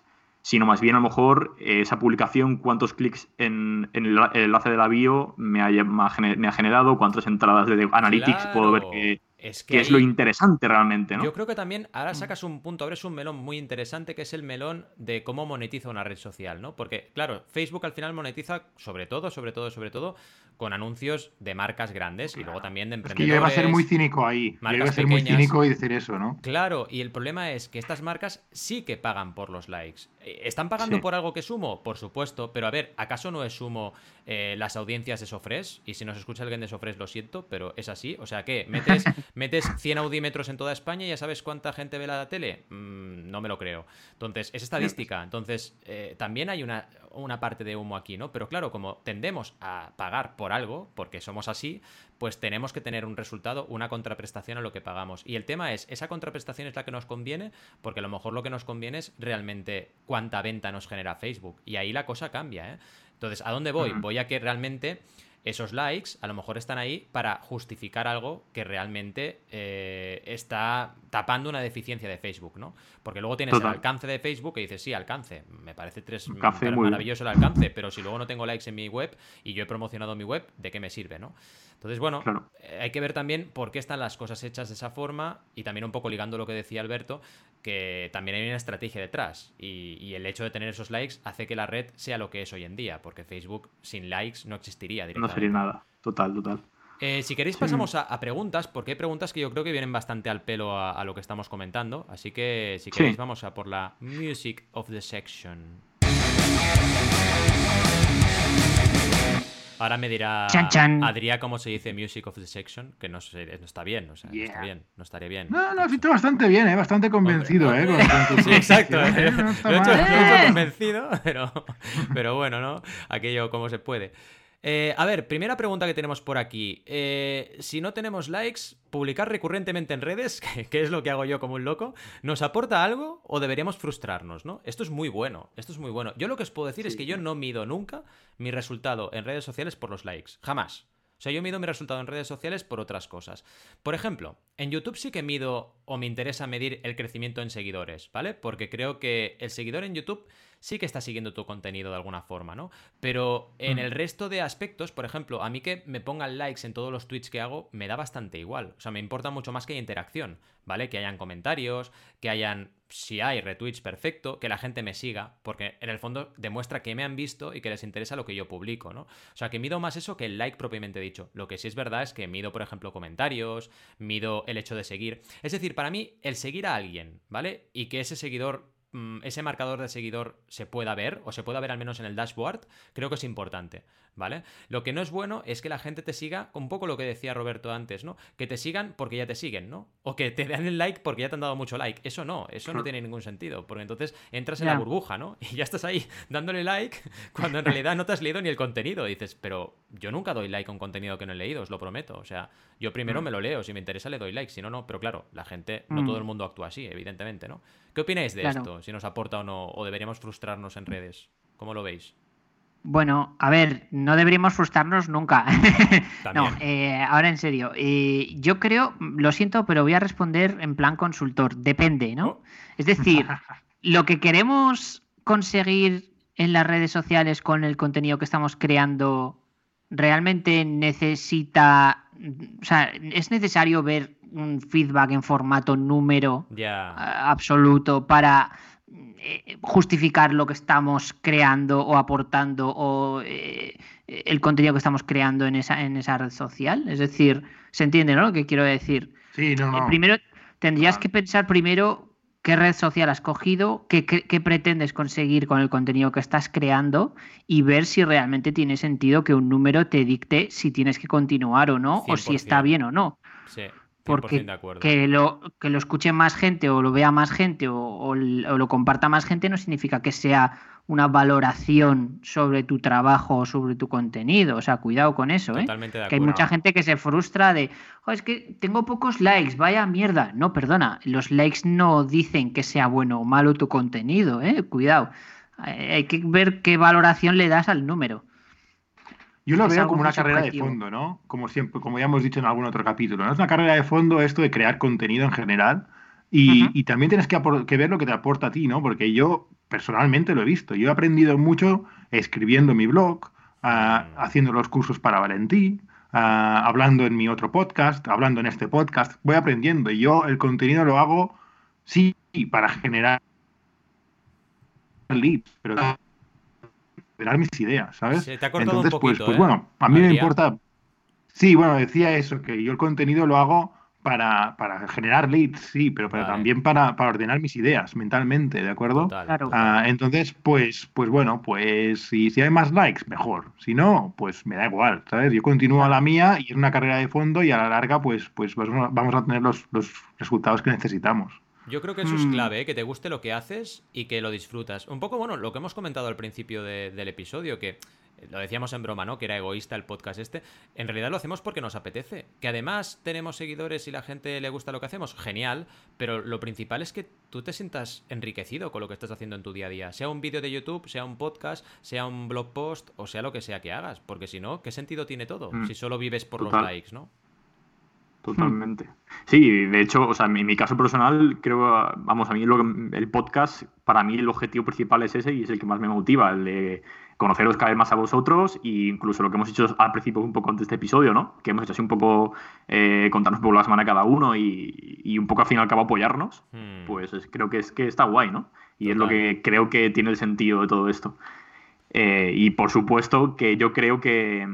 Sino más bien a lo mejor eh, esa publicación, cuántos clics en, en el, enlace de la bio me ha, me generado, cuántas entradas de Analytics puedo ver que, Es que es lo interesante realmente, ¿no? Yo creo que también ahora sacas un punto, abres un melón muy interesante que es el melón de cómo monetiza una red social, ¿no? Porque, claro, Facebook al final monetiza sobre todo, sobre todo, sobre todo con anuncios de marcas grandes y luego también de Es que emprendedores. yo iba a ser muy cínico ahí. Yo iba a ser muy pequeñas. cínico y decir eso, ¿no? Claro, y el problema es que estas marcas sí que pagan por los likes. Eh, ¿Están pagando Sí. por algo que es Sumo? Por supuesto, pero a ver, ¿acaso no es Sumo eh, las audiencias de Sofres? Y si nos escucha alguien de Sofres, lo siento, pero es así. O sea que metes, metes 100 audímetros en toda España y ya sabes cuánta gente ve la tele. Mm, no me lo creo. Entonces, es estadística. Entonces, eh, también hay una, una parte de humo aquí, ¿no? Pero claro, como tendemos a pagar por algo, porque somos así, pues tenemos que tener un resultado, una contraprestación a lo que pagamos. Y el tema es, ¿esa contraprestación es la que nos conviene? Porque a lo mejor lo que nos conviene es realmente cuánta venta nos genera Facebook. Y ahí la cosa cambia, ¿eh? Entonces, ¿a dónde voy? Voy a que realmente esos likes a lo mejor están ahí para justificar algo que realmente eh, está tapando una deficiencia de Facebook, ¿no? Porque luego tienes el alcance de Facebook y dices, sí, alcance, me parece tres maravilloso el alcance, pero si luego no tengo likes en mi web y yo he promocionado mi web, ¿de qué me sirve, no? Entonces, bueno, eh, hay que ver también por qué están las cosas hechas de esa forma y también un poco ligando lo que decía Alberto, que también hay una estrategia detrás y, el hecho de tener esos likes hace que la red sea lo que es hoy en día, porque Facebook sin likes no existiría directamente. No sería nada, total, total. Eh, si queréis pasamos a, preguntas, porque hay preguntas que yo creo que vienen bastante al pelo a, lo que estamos comentando, así que si queréis vamos a por la Music of the Section. Ahora me dirá Adrián cómo se dice Music of the Section, que no, no está bien, o sea, no está bien, no estaría bien. No, no, está bastante bien, ¿eh? bastante convencido, ¿eh? sí, exacto. ¿eh? lo, he hecho, convencido, pero, pero bueno, ¿no? Aquello como se puede. Eh, a ver, primera pregunta que tenemos por aquí. Eh, si no tenemos likes, publicar recurrentemente en redes, que, es lo que hago yo como un loco, ¿nos aporta algo o deberíamos frustrarnos, no? Esto es muy bueno, esto es muy bueno. Yo lo que os puedo decir es que yo no mido nunca mi resultado en redes sociales por los likes, jamás. O sea, yo mido mi resultado en redes sociales por otras cosas. Por ejemplo, en YouTube sí que mido o me interesa medir el crecimiento en seguidores, ¿vale? Porque creo que el seguidor en YouTube sí que está siguiendo tu contenido de alguna forma, ¿no? Pero en mm. el resto de aspectos, por ejemplo, a mí que me pongan likes en todos los tweets que hago, me da bastante igual. O sea, me importa mucho más que haya interacción, ¿vale? Que hayan comentarios, que hayan si hay retweets, perfecto, que la gente me siga, porque en el fondo demuestra que me han visto y que les interesa lo que yo publico, ¿no? O sea, que mido más eso que el like propiamente dicho. Lo que sí es verdad es que mido, por ejemplo, comentarios, mido el hecho de seguir. Es decir, para mí, el seguir a alguien, ¿vale? Y que ese seguidor ese marcador de seguidor se pueda ver, o se pueda ver al menos en el dashboard, creo que es importante, ¿vale? Lo que no es bueno es que la gente te siga, un poco lo que decía Roberto antes, ¿no? Que te sigan porque ya te siguen, ¿no? O que te den el like porque ya te han dado mucho like. Eso no, eso no tiene ningún sentido, porque entonces entras en la burbuja, ¿no? Y ya estás ahí dándole like cuando en realidad no te has leído ni el contenido. dices, pero yo nunca doy like a un contenido que no he leído, os lo prometo. O sea, yo primero mm. me lo leo, si me interesa le doy like, si no, no. Pero claro, la gente, no todo mm. el mundo actúa así, evidentemente, ¿no? ¿Qué opináis de esto? Si nos aporta o no, o deberíamos frustrarnos en redes. ¿Cómo lo veis? Bueno, a ver, no deberíamos frustrarnos nunca. no, eh, ahora en serio. Eh, yo creo, lo siento, pero voy a responder en plan consultor. Depende, ¿no? Oh. Es decir, lo que queremos conseguir en las redes sociales con el contenido que estamos creando realmente necesita, o sea, es necesario ver un feedback en formato número absoluto para justificar lo que estamos creando o aportando o eh, el contenido que estamos creando en esa, en esa red social. Es decir, ¿se entiende ¿no? lo que quiero decir? Sí, no, no. primero, tendrías que pensar primero qué red social has cogido, qué, pretendes conseguir con el contenido que estás creando y ver si realmente tiene sentido que un número te dicte si tienes que continuar o no, o si está bien o no. Sí. Porque que lo, que lo escuche más gente o lo vea más gente o, lo comparta más gente no significa que sea una valoración sobre tu trabajo o sobre tu contenido. O sea, cuidado con eso, ¿eh? Que hay mucha gente que se frustra de, es que tengo pocos likes, vaya mierda. No, perdona, los likes no dicen que sea bueno o malo tu contenido, ¿eh? Cuidado. Hay que ver qué valoración le das al número. Yo lo veo como una carrera de fondo, ¿no? Como siempre, como ya hemos dicho en algún otro capítulo, ¿no? Es una carrera de fondo esto de crear contenido en general y, también tienes que, que, ver lo que te aporta a ti, ¿no? Porque yo personalmente lo he visto. Yo he aprendido mucho escribiendo mi blog, ah, mm. haciendo los cursos para Valentí, ah, hablando en mi otro podcast, hablando en este podcast. Voy aprendiendo y yo el contenido lo hago, sí, para generar leads, pero mis ideas, ¿sabes? te ha cortado Entonces, un pues, poquito, pues, pues bueno, a mí me importa. Sí, bueno, decía eso, que yo el contenido lo hago para, para generar leads, sí, pero, pero Vale. también para, para ordenar mis ideas mentalmente, ¿de acuerdo? Total, Claro. Ah, entonces, pues, pues bueno, pues si, si hay más likes, mejor. Si no, pues me da igual, ¿sabes? Yo continúo a la mía y es una carrera de fondo y a la larga, pues, pues vamos a- vamos a tener los, los resultados que necesitamos. Yo creo que eso es Mm. clave, ¿eh? que te guste lo que haces y que lo disfrutas. Un poco, bueno, lo que hemos comentado al principio de- del episodio, que eh, lo decíamos en broma, ¿no? Que era egoísta el podcast este. En realidad lo hacemos porque nos apetece. Que además tenemos seguidores y la gente le gusta lo que hacemos, genial. Pero lo principal es que tú te sientas enriquecido con lo que estás haciendo en tu día a día. Sea un vídeo de YouTube, sea un podcast, sea un blog post o sea lo que sea que hagas. Porque si no, ¿qué sentido tiene todo? Mm. Si solo vives por Total. los likes, ¿no? Totalmente. Sí, de hecho, o sea, en mi, caso personal, creo, vamos, a mí lo que- el podcast, para mí el objetivo principal es ese y es el que más me motiva, el de conoceros cada vez más a vosotros e incluso lo que hemos hecho al principio un poco antes de este episodio, ¿no? Que hemos hecho así un poco, eh, contarnos un poco la semana cada uno y, y un poco al fin y al cabo apoyarnos, Hmm. pues es- creo que es que está guay, ¿no? Y es lo que creo que tiene el sentido de todo esto. Eh, y por supuesto que yo creo que,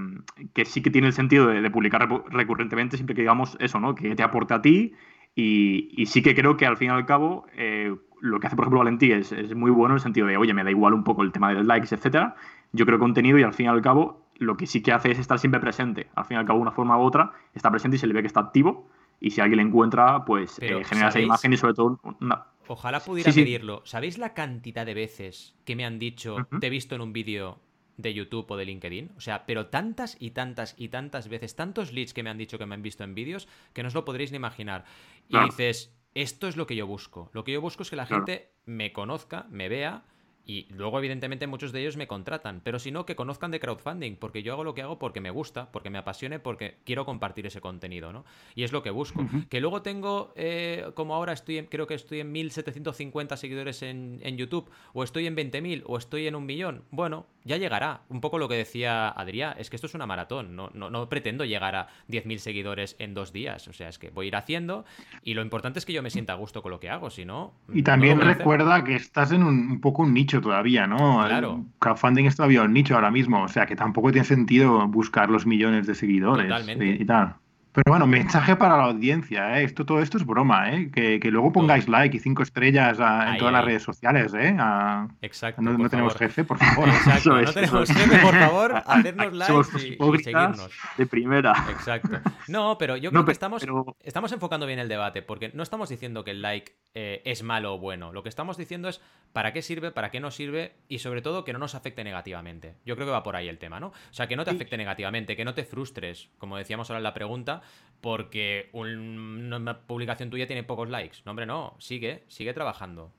que sí que tiene el sentido de, de publicar recurrentemente siempre que digamos eso, ¿no? Que te aporte a ti. Y, y sí que creo que al fin y al cabo eh, lo que hace, por ejemplo, Valentí es, es muy bueno en el sentido de, oye, me da igual un poco el tema de los likes, etcétera. Yo creo contenido y al fin y al cabo lo que sí que hace es estar siempre presente. Al fin y al cabo, de una forma u otra, está presente y se le ve que está activo. Y si alguien le encuentra, pues Pero, eh, genera esa imagen y sobre todo una, Ojalá pudiera Sí, sí. pedirlo. ¿Sabéis la cantidad de veces que me han dicho, te he visto en un vídeo de YouTube o de LinkedIn? O sea, pero tantas y tantas y tantas veces, tantos leads que me han dicho que me han visto en vídeos, que no os lo podréis ni imaginar. Y dices, esto es lo que yo busco. Lo que yo busco es que la gente me conozca, me vea. Y luego, evidentemente, muchos de ellos me contratan. Pero si no, que conozcan de crowdfunding. Porque yo hago lo que hago porque me gusta, porque me apasione, porque quiero compartir ese contenido, ¿no? Y es lo que busco. Que luego tengo, eh, como ahora estoy en, creo que estoy en 1750 seguidores en, en YouTube, o estoy en 20.000, o estoy en un millón. Bueno, ya llegará. Un poco lo que decía Adrián, es que esto es una maratón. No, no, no pretendo llegar a 10.000 seguidores en dos días. O sea, es que voy a ir haciendo. Y lo importante es que yo me sienta a gusto con lo que hago. Si no. Y también recuerda que estás en un, un poco un nicho todavía, ¿no? Claro. El crowdfunding es todavía un nicho ahora mismo, o sea que tampoco tiene sentido buscar los millones de seguidores Totalmente. y, y tal. Pero bueno, mensaje para la audiencia, ¿eh? Esto, todo esto es broma, ¿eh? Que, que luego pongáis like y cinco estrellas a- en Ahí, todas las redes sociales, ¿eh? A- Exacto. no tenemos jefe, por favor. Exacto, no tenemos jefe, por favor, hacernos somos y- y, seguirnos. de primera. Exacto. No, pero yo No, creo que pe- estamos, pero- estamos enfocando bien el debate, porque no estamos diciendo que el like eh, es malo o bueno. Lo que estamos diciendo es para qué sirve, para qué no sirve y sobre todo que no nos afecte negativamente. Yo creo que va por ahí el tema, ¿no? O sea, que no te afecte negativamente, que no te frustres, como decíamos ahora en la pregunta, porque un- una publicación tuya tiene pocos likes. No, hombre, no. Sigue, sigue trabajando.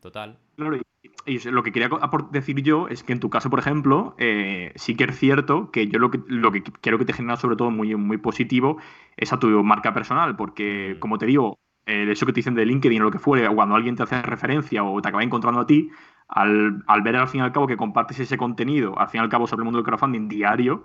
Total. Claro, y, lo que quería decir yo es que en tu caso, por ejemplo, eh, sí que es cierto que yo lo que, lo que quiero que te genera sobre todo muy, muy positivo es a tu marca personal, porque Mm. como te digo, el hecho que te dicen de LinkedIn o lo que fuere, cuando alguien te hace referencia o te acaba encontrando a ti, al, al ver al fin y al cabo que compartes ese contenido, al fin y al cabo sobre el mundo del crowdfunding diario,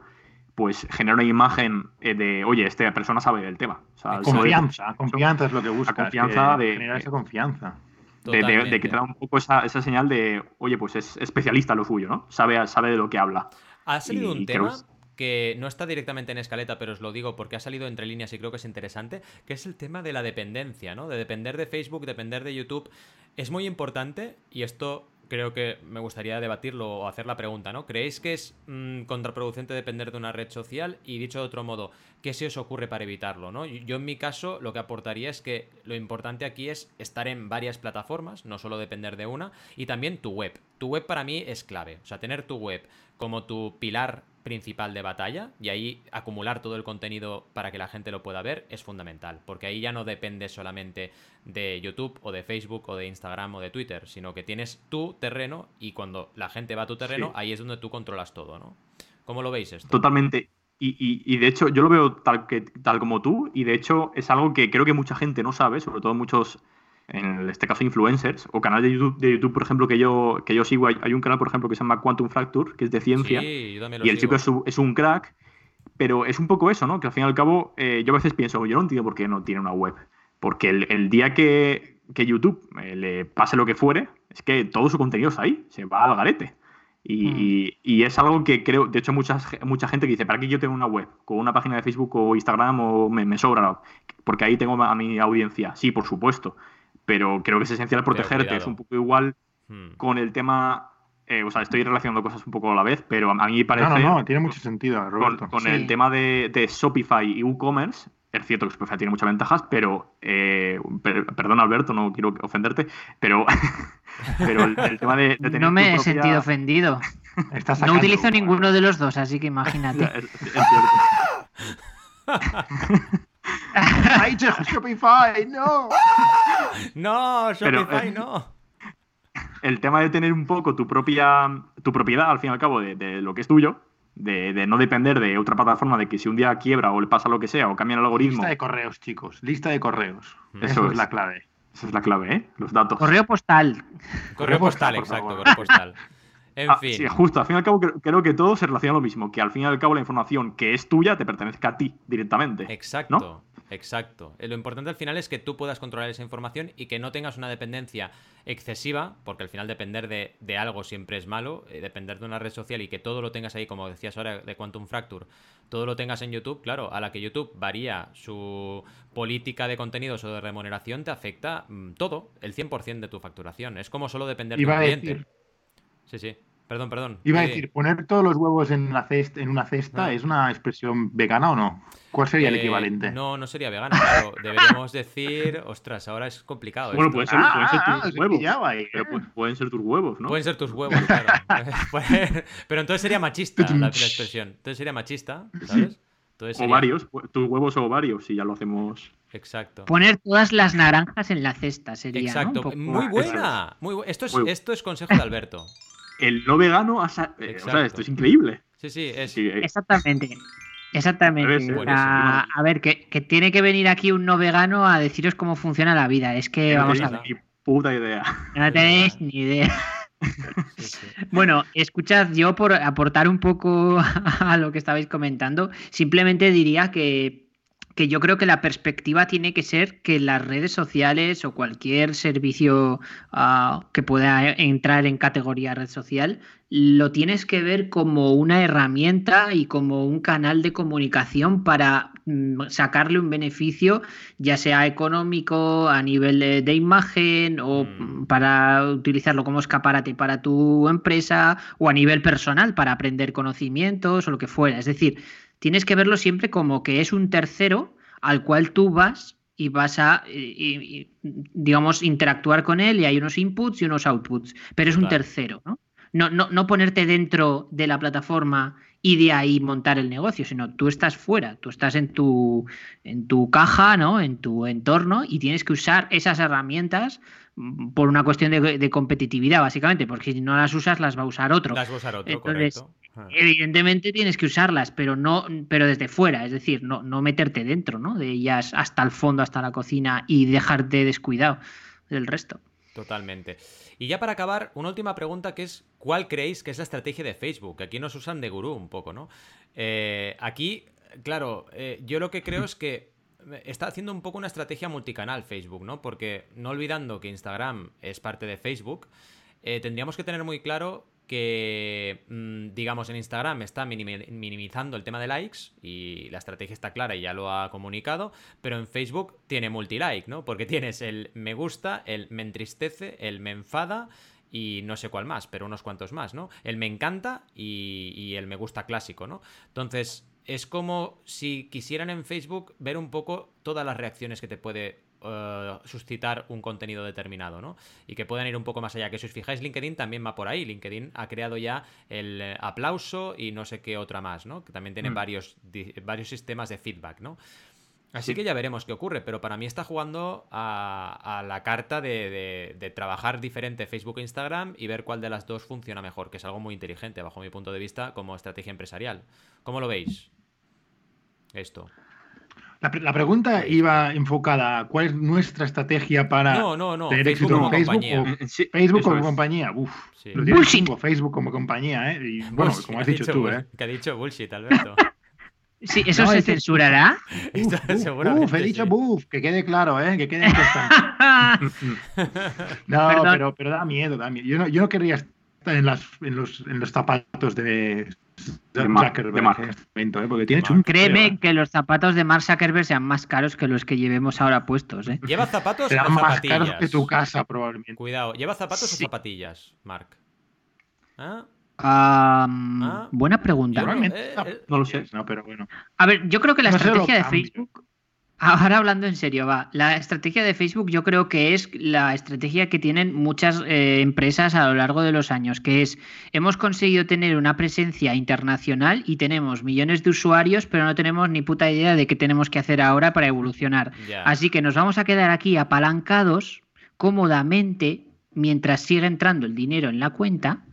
pues genera una imagen eh, de, oye, esta persona sabe del tema. O sea, sabe- Confianza, confianza es lo que buscas. confianza que de- generar esa confianza. de, de- de Totalmente. que te da un poco esa, esa señal de, oye, pues es especialista en lo suyo, ¿no? Sabe, sabe de lo que habla. Ha salido Y un creo tema que no está directamente en escaleta, pero os lo digo porque ha salido entre líneas y creo que es interesante, que es el tema de la dependencia, ¿no? De depender de Facebook, depender de YouTube. Es muy importante y esto creo que me gustaría debatirlo o hacer la pregunta, ¿no? ¿Creéis que es mm, contraproducente depender de una red social? Y dicho de otro modo, ¿qué se os ocurre para evitarlo, no? Yo en mi caso lo que aportaría es que lo importante aquí es estar en varias plataformas, no solo depender de una, y también tu web. Tu web para mí es clave, o sea, tener tu web como tu pilar principal de batalla y ahí acumular todo el contenido para que la gente lo pueda ver es fundamental, porque ahí ya no depende solamente de YouTube o de Facebook o de Instagram o de Twitter, sino que tienes tu terreno y cuando la gente va a tu terreno, Sí. ahí es donde tú controlas todo, ¿no? ¿Cómo lo veis esto? Totalmente. Y, y- y de hecho, yo lo veo tal, que, tal como tú, y de hecho es algo que creo que mucha gente no sabe, sobre todo muchos, en este caso, influencers, o canales de YouTube, de YouTube por ejemplo, que yo, que yo sigo. Hay, hay un canal, por ejemplo, que se llama Quantum Fracture, que es de ciencia. Sí, yo también lo y el sigo. chico es, un- es un crack, pero es un poco eso, ¿no? Que al fin y al cabo, eh, yo a veces pienso, yo no entiendo por qué no tiene una web. Porque el, el día que, que YouTube eh, le pase lo que fuere, es que todo su contenido está ahí, se va al garete. Y, Mm. y- y es algo que creo, de hecho, mucha, mucha gente que dice, ¿para qué yo tengo una web? Con una página de Facebook o Instagram o me, me sobra, porque ahí tengo a mi audiencia. Sí, por supuesto, pero creo que es esencial protegerte. Es un poco igual Hmm. con el tema, eh, o sea, estoy relacionando cosas un poco a la vez, pero a mí me parece... No, no, no, tiene mucho sentido, con, Roberto. con Sí. el tema de, de Shopify y WooCommerce, es cierto que Shopify tiene muchas ventajas, pero, eh, per- perdón Alberto, no quiero ofenderte, pero, pero el, el tema de, de tener No me he propia- sentido ofendido. No utilizo ninguno de los dos, así que imagínate. Es- es cierto. ¡Ay, che, Shopify! ¡No! No, Pero, Shopify eh, no. El tema de tener un poco tu propia tu propiedad, al fin y al cabo, de, de lo que es tuyo, de, de no depender de otra plataforma, de que si un día quiebra o le pasa lo que sea, o cambia el algoritmo, Lista de correos, chicos. Lista de correos. Eso Eso, es. es la clave. esa es la clave, ¿eh? Los datos. Correo postal. Correo postal, por exacto, favor. correo postal. En Ah, fin. sí, justo, al fin y al cabo creo, que todo se relaciona a lo mismo, que al fin y al cabo la información que es tuya te pertenezca a ti directamente. Exacto, ¿no? exacto. Eh, Lo importante al final es que tú puedas controlar esa información y que no tengas una dependencia excesiva, porque al final depender de, de algo siempre es malo, eh, depender de una red social y que todo lo tengas ahí, como decías ahora de Quantum Fracture, todo lo tengas en YouTube, claro, a la que YouTube varía su política de contenidos o de remuneración, te afecta mm, todo, el 100% de tu facturación. Es como solo depender Iba de un cliente. decir- Sí, sí. Perdón, perdón. Iba a decir, ¿poner todos los huevos en, la cesta, en una cesta Ah. es una expresión vegana o no? ¿Cuál sería el Eh, equivalente? No, no sería vegano, claro. Deberíamos decir, ostras, ahora es complicado. Bueno, ser, Ah, pueden ser tus ah, huevos. Pero eh. pueden ser tus huevos, ¿no? Pueden ser tus huevos, claro. Puede- Pero entonces sería machista la, la expresión. Entonces sería machista, ¿sabes? Entonces sería- Ovarios, tus huevos o ovarios, si ya lo hacemos. Exacto. Poner todas las naranjas en la cesta sería. ¿no? Exacto. Un poco- Muy buena. Muy bu- Esto, es, Muy bu- esto es consejo de Alberto. El no vegano, ha sa- eh, o sea, esto es increíble. Sí, sí, es. Sí, eh, Exactamente. Exactamente. Sea, a ver, que, que tiene que venir aquí un no vegano a deciros cómo funciona la vida. Es que, no vamos a tenéis ver, ni puta idea. no tenéis ni idea. sí, sí. Bueno, escuchad, yo por aportar un poco a lo que estabais comentando, simplemente diría que, que yo creo que la perspectiva tiene que ser que las redes sociales o cualquier servicio ah, que pueda entrar en categoría red social, lo tienes que ver como una herramienta y como un canal de comunicación para mm, sacarle un beneficio, ya sea económico, a nivel de, de imagen o mm, para utilizarlo como escaparate para tu empresa o a nivel personal para aprender conocimientos o lo que fuera. Es decir, tienes que verlo siempre como que es un tercero al cual tú vas y vas a, y- y- y, digamos, interactuar con él y hay unos inputs y unos outputs, pero es un tercero, ¿no? No, no, no ponerte dentro de la plataforma y de ahí montar el negocio, sino tú estás fuera, tú estás en tu, en tu caja, ¿no? En tu entorno y tienes que usar esas herramientas mm, por una cuestión de, de competitividad, básicamente, porque si no las usas las va a usar otro. Las va a usar otro, Entonces, correcto. Ah. Evidentemente tienes que usarlas, pero no, pero desde fuera, es decir, no, no meterte dentro, ¿no? De ellas hasta el fondo, hasta la cocina y dejarte descuidado del resto. Totalmente. Y ya para acabar, una última pregunta que es, ¿cuál creéis que es la estrategia de Facebook? Aquí nos usan de gurú un poco, ¿no? Eh, aquí, claro, eh, yo lo que creo es que está haciendo un poco una estrategia multicanal Facebook, ¿no? Porque no olvidando que Instagram es parte de Facebook, eh, tendríamos que tener muy claro que, mm, digamos, en Instagram está minimi- minimizando el tema de likes y la estrategia está clara y ya lo ha comunicado, pero en Facebook tiene multilike, ¿no? Porque tienes el me gusta, el me entristece, el me enfada y no sé cuál más, pero unos cuantos más, ¿no? El me encanta y, y el me gusta clásico, ¿no? Entonces, es como si quisieran en Facebook ver un poco todas las reacciones que te puede eh, suscitar un contenido determinado, ¿no? Y que puedan ir un poco más allá. Que si os fijáis, LinkedIn también va por ahí. LinkedIn ha creado ya el eh, aplauso y no sé qué otra más, ¿no? Que también tiene Mm. varios, varios sistemas de feedback, ¿no? Así Sí. que ya veremos qué ocurre, pero para mí está jugando a, a la carta de, de- de trabajar diferente Facebook e Instagram y ver cuál de las dos funciona mejor, que es algo muy inteligente bajo mi punto de vista como estrategia empresarial. ¿Cómo lo veis? Esto. La, pre- la pregunta iba enfocada a cuál es nuestra estrategia para No, no, no. tener Facebook éxito en como Facebook compañía. o Sí, Facebook eso como es. compañía. Uf, Sí. lo Facebook como compañía, ¿eh? Y bueno, Bullshit, como ha has dicho dicho tú, ¿eh? Que ha dicho bullshit, Alberto. Sí, ¿eso No, se censurará? Uf, uf, he dicho sí. buff, que quede claro, ¿eh? Que quede en. No, pero, pero da miedo, da miedo. Yo no, yo no querría en, las, en, los, en los zapatos de, De Mark- Zuckerberg de Mark. en este momento, ¿eh? porque tiene Mark. chungo. Créeme ¿eh? que los zapatos de Mark Zuckerberg sean más caros que los que llevemos ahora puestos, ¿eh? ¿Lleva zapatos o Serán más zapatillas? caros que tu casa, probablemente. Cuidado, ¿lleva zapatos Sí. o zapatillas, Mark? ¿Ah? Ah. buena pregunta. Yo no- Normalmente eh, eh. No lo sé. No, pero bueno. A ver, yo creo que la No sé, lo estrategia de. Facebook, ahora hablando en serio, va, la estrategia de Facebook yo creo que es la estrategia que tienen muchas eh, empresas a lo largo de los años, que es, hemos conseguido tener una presencia internacional y tenemos millones de usuarios, pero no tenemos ni puta idea de qué tenemos que hacer ahora para evolucionar. Así que nos vamos a quedar aquí apalancados cómodamente mientras sigue entrando el dinero en la cuenta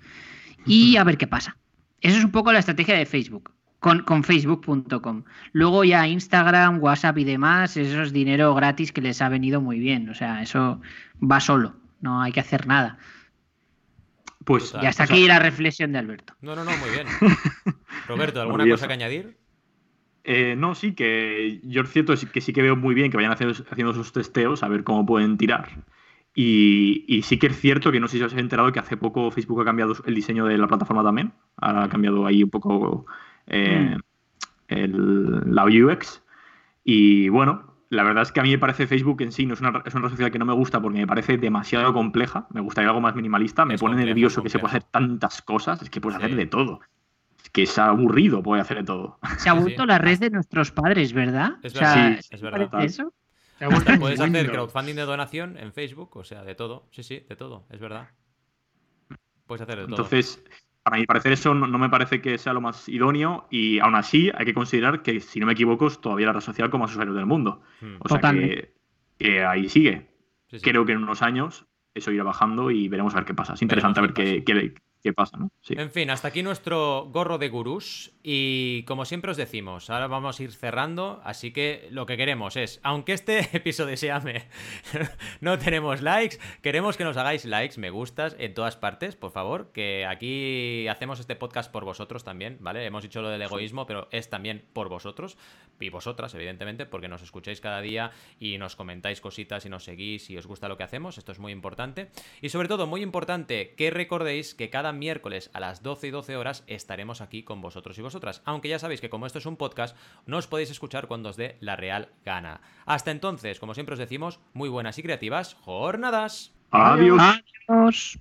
y a ver qué pasa. Eso es un poco la estrategia de Facebook. Con, con facebook.com. Luego ya Instagram, WhatsApp y demás, eso es dinero gratis que les ha venido muy bien. O sea, eso va solo. No hay que hacer nada. Pues. Y hasta o sea, aquí la reflexión de Alberto. No, no, no, muy bien. Roberto, ¿alguna cosa que añadir? Eh, no, sí, que yo es cierto es que sí que veo muy bien que vayan haciendo, haciendo esos testeos a ver cómo pueden tirar. Y, y sí que es cierto que no sé si os habéis enterado que hace poco Facebook ha cambiado el diseño de la plataforma también. Ha cambiado ahí un poco eh, el- la UX. Y bueno, la verdad es que a mí me parece Facebook en sí no es una, es una red social que no me gusta porque me parece demasiado compleja. Me gustaría algo más minimalista. Me Es pone nervioso que se pueda hacer tantas cosas. Es que puedes Sí. hacer de todo. Es que es aburrido poder hacer de todo. Se ha vuelto sí. la red de nuestros padres, ¿verdad? Es O sea, verdad, sí, es ¿te verdad. eso? Se ha vuelto un Puedes hacer crowdfunding de donación en Facebook, o sea, de todo. Sí, sí, de todo, es verdad. Puedes hacer de todo. Entonces, para mi parecer, eso no, no me parece que sea lo más idóneo y aún así hay que considerar que, si no me equivoco, es todavía la red social con más usuarios del mundo. Hmm, O sea que, Totalmente. que ahí sigue. sí, sí. Creo que en unos años eso irá bajando y veremos a ver qué pasa. Es interesante Veremos ver qué qué, qué- pasa, ¿no? Sí. En fin, hasta aquí nuestro gorro de gurús y como siempre os decimos, ahora vamos a ir cerrando, así que lo que queremos es, aunque este episodio se llame No tenemos likes, queremos que nos hagáis likes, me gustas en todas partes, por favor, que aquí hacemos este podcast por vosotros también, ¿vale? Hemos dicho lo del egoísmo, pero es también por vosotros y vosotras, evidentemente, porque nos escucháis cada día y nos comentáis cositas y nos seguís y os gusta lo que hacemos, esto es muy importante. Y sobre todo, muy importante, que recordéis que cada miércoles a las 12 y 12 horas estaremos aquí con vosotros y vosotras. Aunque ya sabéis que como esto es un podcast, no os podéis escuchar cuando os dé la real gana. Hasta entonces, como siempre os decimos, muy buenas y creativas jornadas. Adiós. Adiós.